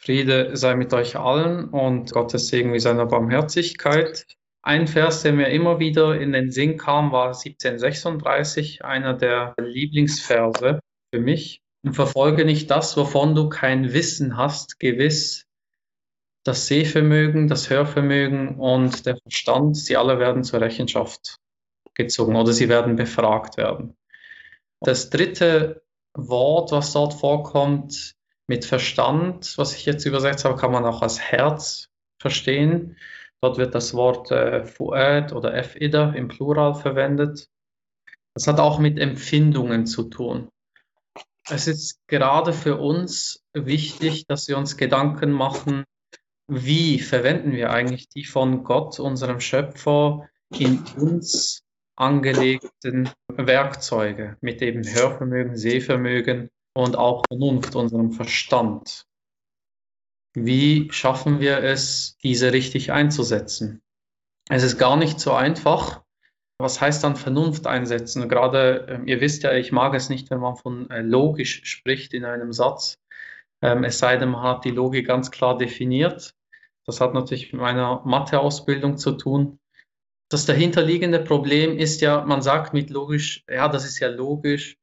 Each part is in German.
Friede sei mit euch allen und Gottes Segen wie seiner Barmherzigkeit. Ein Vers, der mir immer wieder in den Sinn kam, war 1736, einer der Lieblingsverse für mich. Und verfolge nicht das, wovon du kein Wissen hast, gewiss. Das Sehvermögen, das Hörvermögen und der Verstand, sie alle werden zur Rechenschaft gezogen oder sie werden befragt werden. Das dritte Wort, was dort vorkommt, mit Verstand, was ich jetzt übersetzt habe, kann man auch als Herz verstehen. Dort wird das Wort äh, Fuad oder Efida im Plural verwendet. Das hat auch mit Empfindungen zu tun. Es ist gerade für uns wichtig, dass wir uns Gedanken machen, wie verwenden wir eigentlich die von Gott, unserem Schöpfer, in uns angelegten Werkzeuge mit eben Hörvermögen, Sehvermögen, und auch Vernunft, unserem Verstand. Wie schaffen wir es, diese richtig einzusetzen? Es ist gar nicht so einfach. Was heißt dann Vernunft einsetzen? Gerade, ähm, ihr wisst ja, ich mag es nicht, wenn man von äh, logisch spricht in einem Satz. Ähm, es sei denn, man hat die Logik ganz klar definiert. Das hat natürlich mit meiner Matheausbildung zu tun. Das dahinterliegende Problem ist ja, man sagt mit logisch, ja, das ist ja logisch,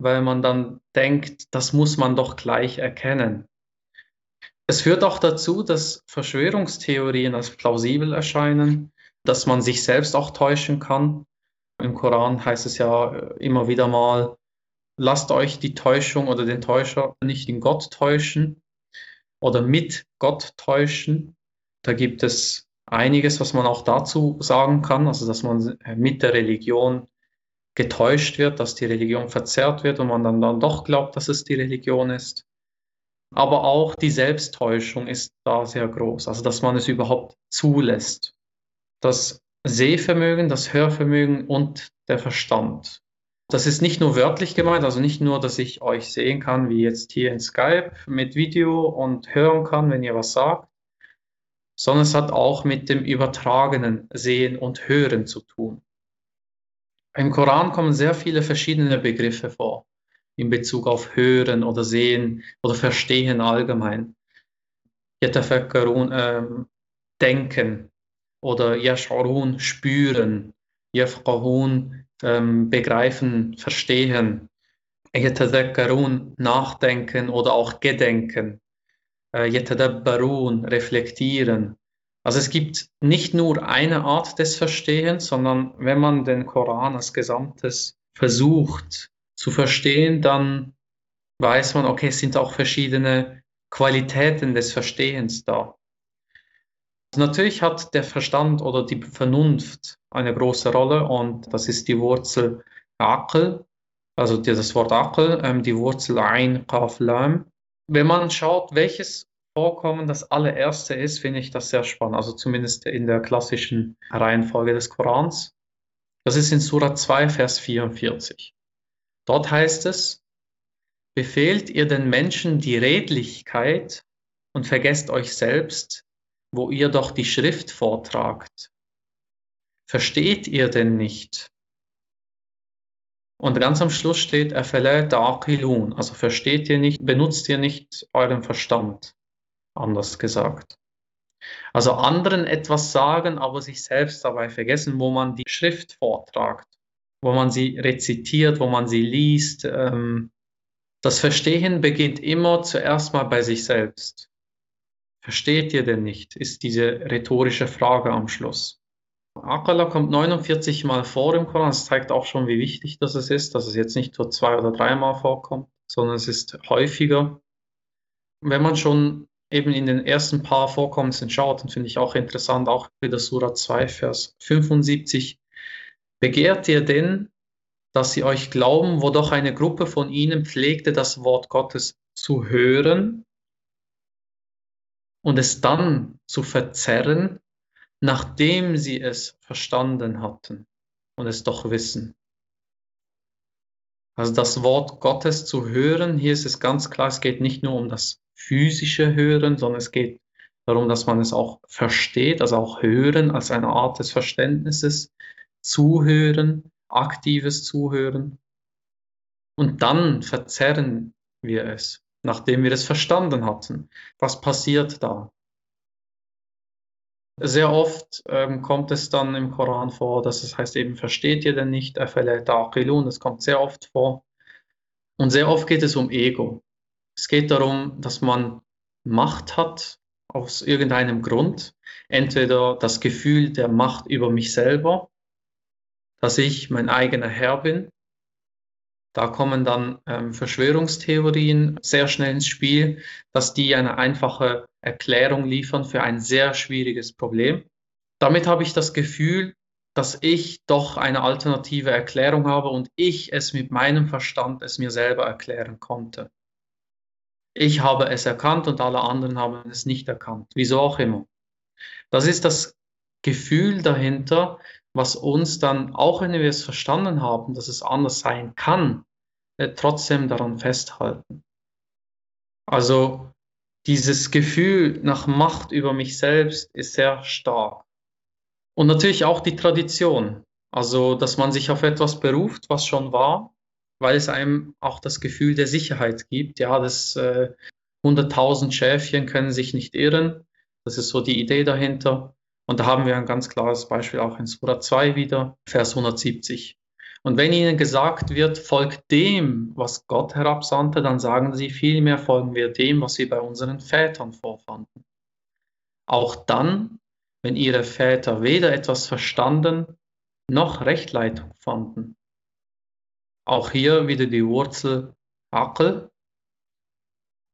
weil man dann denkt, das muss man doch gleich erkennen. Es führt auch dazu, dass Verschwörungstheorien als plausibel erscheinen, dass man sich selbst auch täuschen kann. Im Koran heißt es ja immer wieder mal, lasst euch die Täuschung oder den Täuscher nicht in Gott täuschen oder mit Gott täuschen. Da gibt es einiges, was man auch dazu sagen kann, also dass man mit der Religion getäuscht wird, dass die Religion verzerrt wird und man dann, dann doch glaubt, dass es die Religion ist. Aber auch die Selbsttäuschung ist da sehr groß, also dass man es überhaupt zulässt. Das Sehvermögen, das Hörvermögen und der Verstand. Das ist nicht nur wörtlich gemeint, also nicht nur, dass ich euch sehen kann, wie jetzt hier in Skype mit Video und hören kann, wenn ihr was sagt, sondern es hat auch mit dem übertragenen Sehen und Hören zu tun. Im Koran kommen sehr viele verschiedene Begriffe vor in Bezug auf Hören oder Sehen oder Verstehen allgemein. Yatafakkarun, ähm, denken oder Yash'urun, spüren, Yafqahun, ähm, begreifen, verstehen, Yatadakkarun, nachdenken oder auch gedenken, äh, Yatadabbarun, reflektieren, also es gibt nicht nur eine Art des Verstehens, sondern wenn man den Koran als Gesamtes versucht zu verstehen, dann weiß man, okay, es sind auch verschiedene Qualitäten des Verstehens da. Natürlich hat der Verstand oder die Vernunft eine große Rolle und das ist die Wurzel Aql, also das Wort Aql, ähm, die Wurzel Ein, Qaf, Lam. Wenn man schaut, welches vorkommen. Das allererste ist, finde ich das sehr spannend, also zumindest in der klassischen Reihenfolge des Korans. Das ist in Surah 2, Vers 44. Dort heißt es, befehlt ihr den Menschen die Redlichkeit und vergesst euch selbst, wo ihr doch die Schrift vortragt. Versteht ihr denn nicht? Und ganz am Schluss steht, also versteht ihr nicht, benutzt ihr nicht euren Verstand anders gesagt. Also anderen etwas sagen, aber sich selbst dabei vergessen, wo man die Schrift vortragt, wo man sie rezitiert, wo man sie liest. Ähm, das Verstehen beginnt immer zuerst mal bei sich selbst. Versteht ihr denn nicht, ist diese rhetorische Frage am Schluss. Akala kommt 49 Mal vor im Koran. Das zeigt auch schon, wie wichtig das ist, dass es jetzt nicht nur zwei oder dreimal vorkommt, sondern es ist häufiger. Wenn man schon eben in den ersten paar Vorkommnissen schaut, und finde ich auch interessant, auch wieder Surah 2, Vers 75, begehrt ihr denn, dass sie euch glauben, wo doch eine Gruppe von ihnen pflegte, das Wort Gottes zu hören und es dann zu verzerren, nachdem sie es verstanden hatten und es doch wissen. Also das Wort Gottes zu hören, hier ist es ganz klar, es geht nicht nur um das physische Hören, sondern es geht darum, dass man es auch versteht, also auch Hören als eine Art des Verständnisses, Zuhören, aktives Zuhören. Und dann verzerren wir es. nachdem wir es verstanden hatten. Was passiert da? Sehr oft ähm, kommt es dann im Koran vor, dass es heißt eben, versteht ihr denn nicht, das kommt sehr oft vor. Und sehr oft geht es um Ego. Es geht darum, dass man Macht hat aus irgendeinem Grund. Entweder das Gefühl der Macht über mich selber, dass ich mein eigener Herr bin. Da kommen dann ähm, Verschwörungstheorien sehr schnell ins Spiel, dass die eine einfache Erklärung liefern für ein sehr schwieriges Problem. Damit habe ich das Gefühl, dass ich doch eine alternative Erklärung habe und ich es mit meinem Verstand es mir selber erklären konnte. Ich habe es erkannt und alle anderen haben es nicht erkannt, wieso auch immer. Das ist das Gefühl dahinter, was uns dann, auch wenn wir es verstanden haben, dass es anders sein kann, äh, trotzdem daran festhalten. Also dieses Gefühl nach Macht über mich selbst ist sehr stark. Und natürlich auch die Tradition, also dass man sich auf etwas beruft, was schon war, weil es einem auch das Gefühl der Sicherheit gibt. Ja, das äh, 100.000 Schäfchen können sich nicht irren. Das ist so die Idee dahinter. Und da haben wir ein ganz klares Beispiel auch in Surah 2 wieder, Vers 170. Und wenn ihnen gesagt wird, folgt dem, was Gott herabsandte, dann sagen sie, vielmehr folgen wir dem, was wir bei unseren Vätern vorfanden. Auch dann, wenn ihre Väter weder etwas verstanden noch Rechtleitung fanden. Auch hier wieder die Wurzel Akel.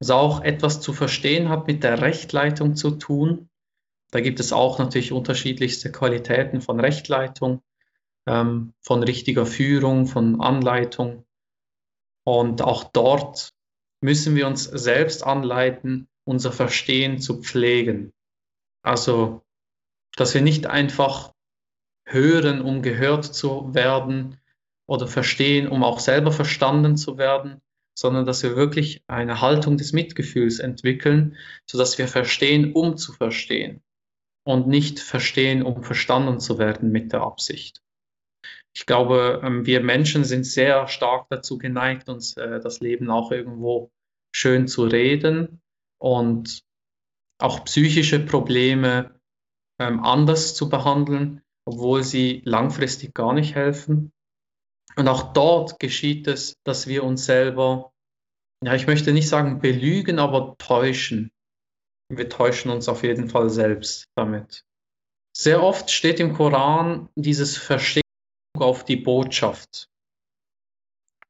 Also auch etwas zu verstehen hat mit der Rechtleitung zu tun. Da gibt es auch natürlich unterschiedlichste Qualitäten von Rechtleitung ähm, von richtiger Führung, von Anleitung. Und auch dort müssen wir uns selbst anleiten, unser Verstehen zu pflegen. Also, dass wir nicht einfach hören, um gehört zu werden oder verstehen, um auch selber verstanden zu werden, sondern dass wir wirklich eine Haltung des Mitgefühls entwickeln, sodass wir verstehen, um zu verstehen und nicht verstehen, um verstanden zu werden mit der Absicht. Ich glaube, ähm, wir Menschen sind sehr stark dazu geneigt, uns äh, das Leben auch irgendwo schön zu reden und auch psychische Probleme ähm, anders zu behandeln, obwohl sie langfristig gar nicht helfen. Und auch dort geschieht es, dass wir uns selber, ja, ich möchte nicht sagen belügen, aber täuschen. Wir täuschen uns auf jeden Fall selbst damit. Sehr oft steht im Koran dieses Verstehen auf die Botschaft.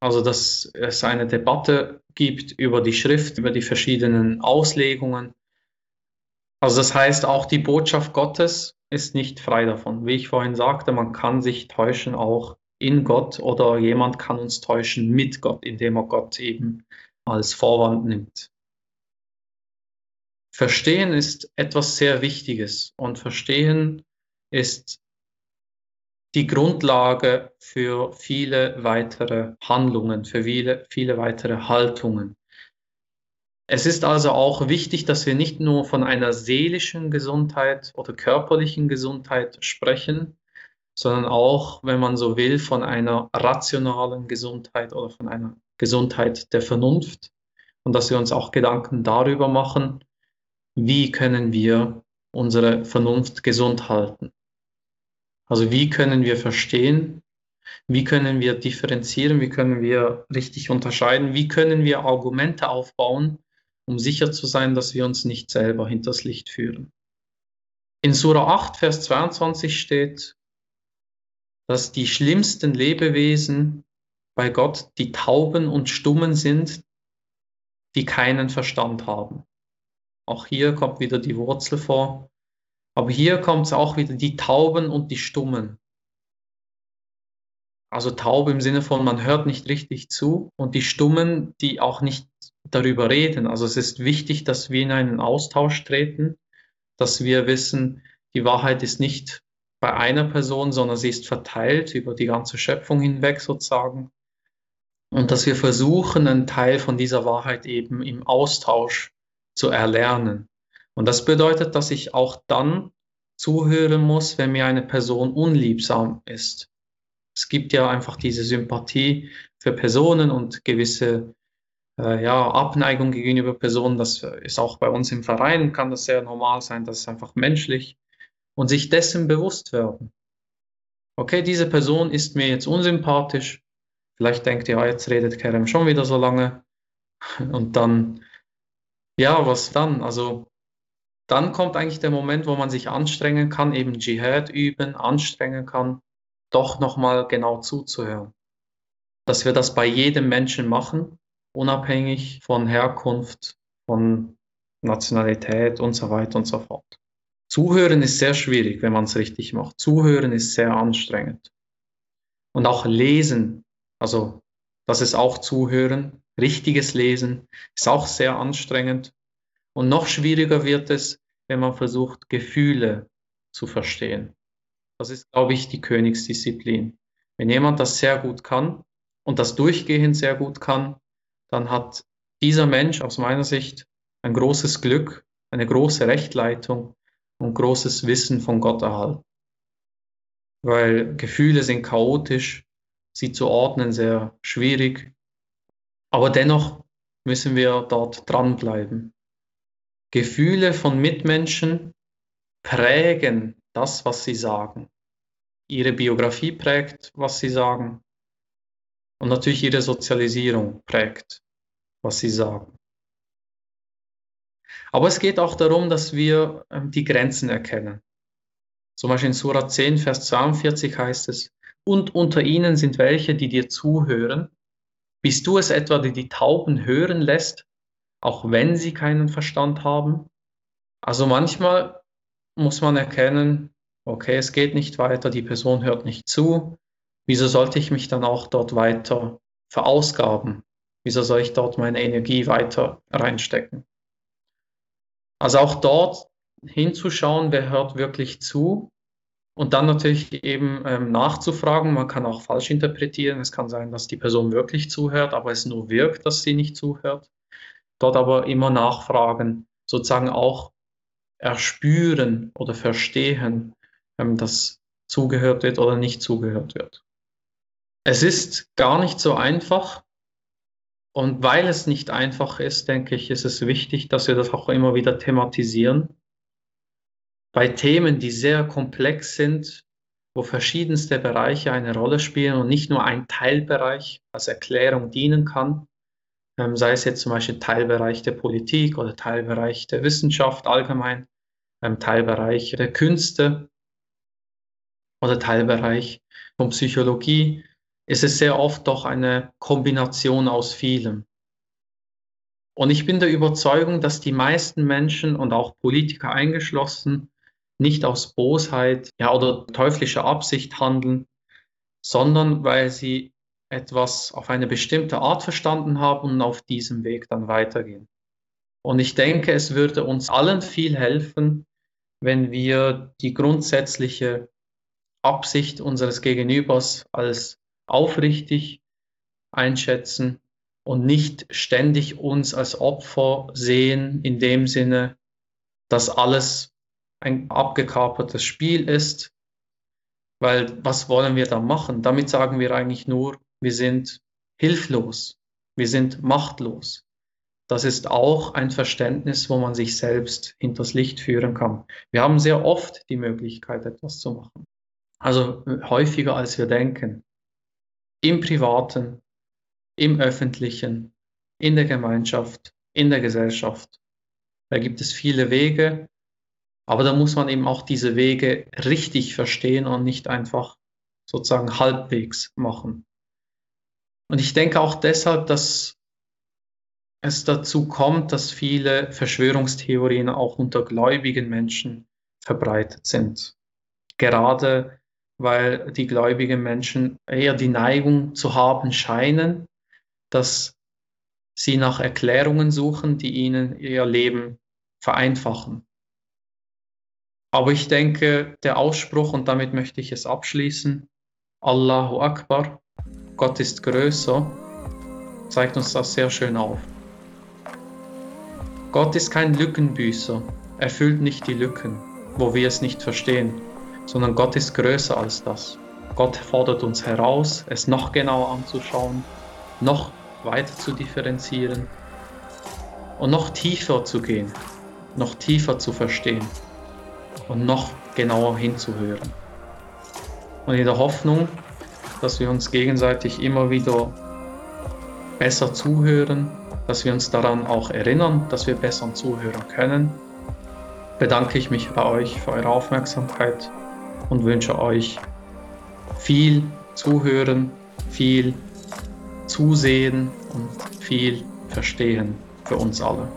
Also, dass es eine Debatte gibt über die Schrift, über die verschiedenen Auslegungen. Also das heißt, auch die Botschaft Gottes ist nicht frei davon. Wie ich vorhin sagte, man kann sich täuschen auch in Gott oder jemand kann uns täuschen mit Gott, indem er Gott eben als Vorwand nimmt. Verstehen ist etwas sehr Wichtiges und Verstehen ist die Grundlage für viele weitere Handlungen, für viele, viele weitere Haltungen. Es ist also auch wichtig, dass wir nicht nur von einer seelischen Gesundheit oder körperlichen Gesundheit sprechen, sondern auch, wenn man so will, von einer rationalen Gesundheit oder von einer Gesundheit der Vernunft und dass wir uns auch Gedanken darüber machen, wie können wir unsere Vernunft gesund halten. Also wie können wir verstehen, wie können wir differenzieren, wie können wir richtig unterscheiden, wie können wir Argumente aufbauen, um sicher zu sein, dass wir uns nicht selber hinters Licht führen. In Surah 8, Vers 22 steht, dass die schlimmsten Lebewesen bei Gott die Tauben und Stummen sind, die keinen Verstand haben. Auch hier kommt wieder die Wurzel vor. Aber hier kommt es auch wieder die Tauben und die Stummen. Also taub im Sinne von, man hört nicht richtig zu und die Stummen, die auch nicht darüber reden. Also es ist wichtig, dass wir in einen Austausch treten, dass wir wissen, die Wahrheit ist nicht bei einer Person, sondern sie ist verteilt über die ganze Schöpfung hinweg sozusagen. Und dass wir versuchen, einen Teil von dieser Wahrheit eben im Austausch zu erlernen. Und das bedeutet, dass ich auch dann zuhören muss, wenn mir eine Person unliebsam ist. Es gibt ja einfach diese Sympathie für Personen und gewisse äh, ja, Abneigung gegenüber Personen. Das ist auch bei uns im Verein, kann das sehr normal sein, das ist einfach menschlich. Und sich dessen bewusst werden. Okay, diese Person ist mir jetzt unsympathisch. Vielleicht denkt ihr, ja, jetzt redet Kerem schon wieder so lange. Und dann, ja, was dann? Also, dann kommt eigentlich der Moment, wo man sich anstrengen kann, eben Dschihad üben, anstrengen kann, doch nochmal genau zuzuhören. Dass wir das bei jedem Menschen machen, unabhängig von Herkunft, von Nationalität und so weiter und so fort. Zuhören ist sehr schwierig, wenn man es richtig macht. Zuhören ist sehr anstrengend. Und auch lesen, also das ist auch Zuhören, richtiges Lesen, ist auch sehr anstrengend. Und noch schwieriger wird es, wenn man versucht, Gefühle zu verstehen. Das ist, glaube ich, die Königsdisziplin. Wenn jemand das sehr gut kann und das durchgehend sehr gut kann, dann hat dieser Mensch aus meiner Sicht ein großes Glück, eine große Rechtleitung und großes Wissen von Gott erhalten. Weil Gefühle sind chaotisch, sie zu ordnen sehr schwierig, aber dennoch müssen wir dort dranbleiben. Gefühle von Mitmenschen prägen das, was sie sagen. Ihre Biografie prägt, was sie sagen. Und natürlich ihre Sozialisierung prägt, was sie sagen. Aber es geht auch darum, dass wir ähm, die Grenzen erkennen. Zum Beispiel in Surah 10, Vers 42 heißt es, und unter ihnen sind welche, die dir zuhören. Bist du es etwa, die die Tauben hören lässt, auch wenn sie keinen Verstand haben? Also manchmal muss man erkennen, okay, es geht nicht weiter, die Person hört nicht zu, wieso sollte ich mich dann auch dort weiter verausgaben? Wieso soll ich dort meine Energie weiter reinstecken? Also auch dort hinzuschauen, wer hört wirklich zu und dann natürlich eben ähm, nachzufragen. Man kann auch falsch interpretieren. Es kann sein, dass die Person wirklich zuhört, aber es nur wirkt, dass sie nicht zuhört. Dort aber immer nachfragen, sozusagen auch erspüren oder verstehen, ähm, dass zugehört wird oder nicht zugehört wird. Es ist gar nicht so einfach. Und weil es nicht einfach ist, denke ich, ist es wichtig, dass wir das auch immer wieder thematisieren. Bei Themen, die sehr komplex sind, wo verschiedenste Bereiche eine Rolle spielen und nicht nur ein Teilbereich als Erklärung dienen kann, ähm, sei es jetzt zum Beispiel Teilbereich der Politik oder Teilbereich der Wissenschaft allgemein, ähm, Teilbereich der Künste oder Teilbereich von Psychologie, ist es sehr oft doch eine Kombination aus vielem. Und ich bin der Überzeugung, dass die meisten Menschen und auch Politiker eingeschlossen nicht aus Bosheit ja, oder teuflischer Absicht handeln, sondern weil sie etwas auf eine bestimmte Art verstanden haben und auf diesem Weg dann weitergehen. Und ich denke, es würde uns allen viel helfen, wenn wir die grundsätzliche Absicht unseres Gegenübers als aufrichtig einschätzen und nicht ständig uns als Opfer sehen, in dem Sinne, dass alles ein abgekapertes Spiel ist. Weil was wollen wir da machen? Damit sagen wir eigentlich nur, wir sind hilflos, wir sind machtlos. Das ist auch ein Verständnis, wo man sich selbst hinters Licht führen kann. Wir haben sehr oft die Möglichkeit, etwas zu machen. Also häufiger, als wir denken im Privaten, im Öffentlichen, in der Gemeinschaft, in der Gesellschaft. Da gibt es viele Wege, aber da muss man eben auch diese Wege richtig verstehen und nicht einfach sozusagen halbwegs machen. Und ich denke auch deshalb, dass es dazu kommt, dass viele Verschwörungstheorien auch unter gläubigen Menschen verbreitet sind. Gerade weil die gläubigen Menschen eher die Neigung zu haben scheinen, dass sie nach Erklärungen suchen, die ihnen ihr Leben vereinfachen. Aber ich denke, der Ausspruch, und damit möchte ich es abschließen, Allahu Akbar, Gott ist größer, zeigt uns das sehr schön auf. Gott ist kein Lückenbüßer, er füllt nicht die Lücken, wo wir es nicht verstehen sondern Gott ist größer als das. Gott fordert uns heraus, es noch genauer anzuschauen, noch weiter zu differenzieren und noch tiefer zu gehen, noch tiefer zu verstehen und noch genauer hinzuhören. Und in der Hoffnung, dass wir uns gegenseitig immer wieder besser zuhören, dass wir uns daran auch erinnern, dass wir besser zuhören können, bedanke ich mich bei euch für eure Aufmerksamkeit und wünsche euch viel Zuhören, viel Zusehen und viel Verstehen für uns alle.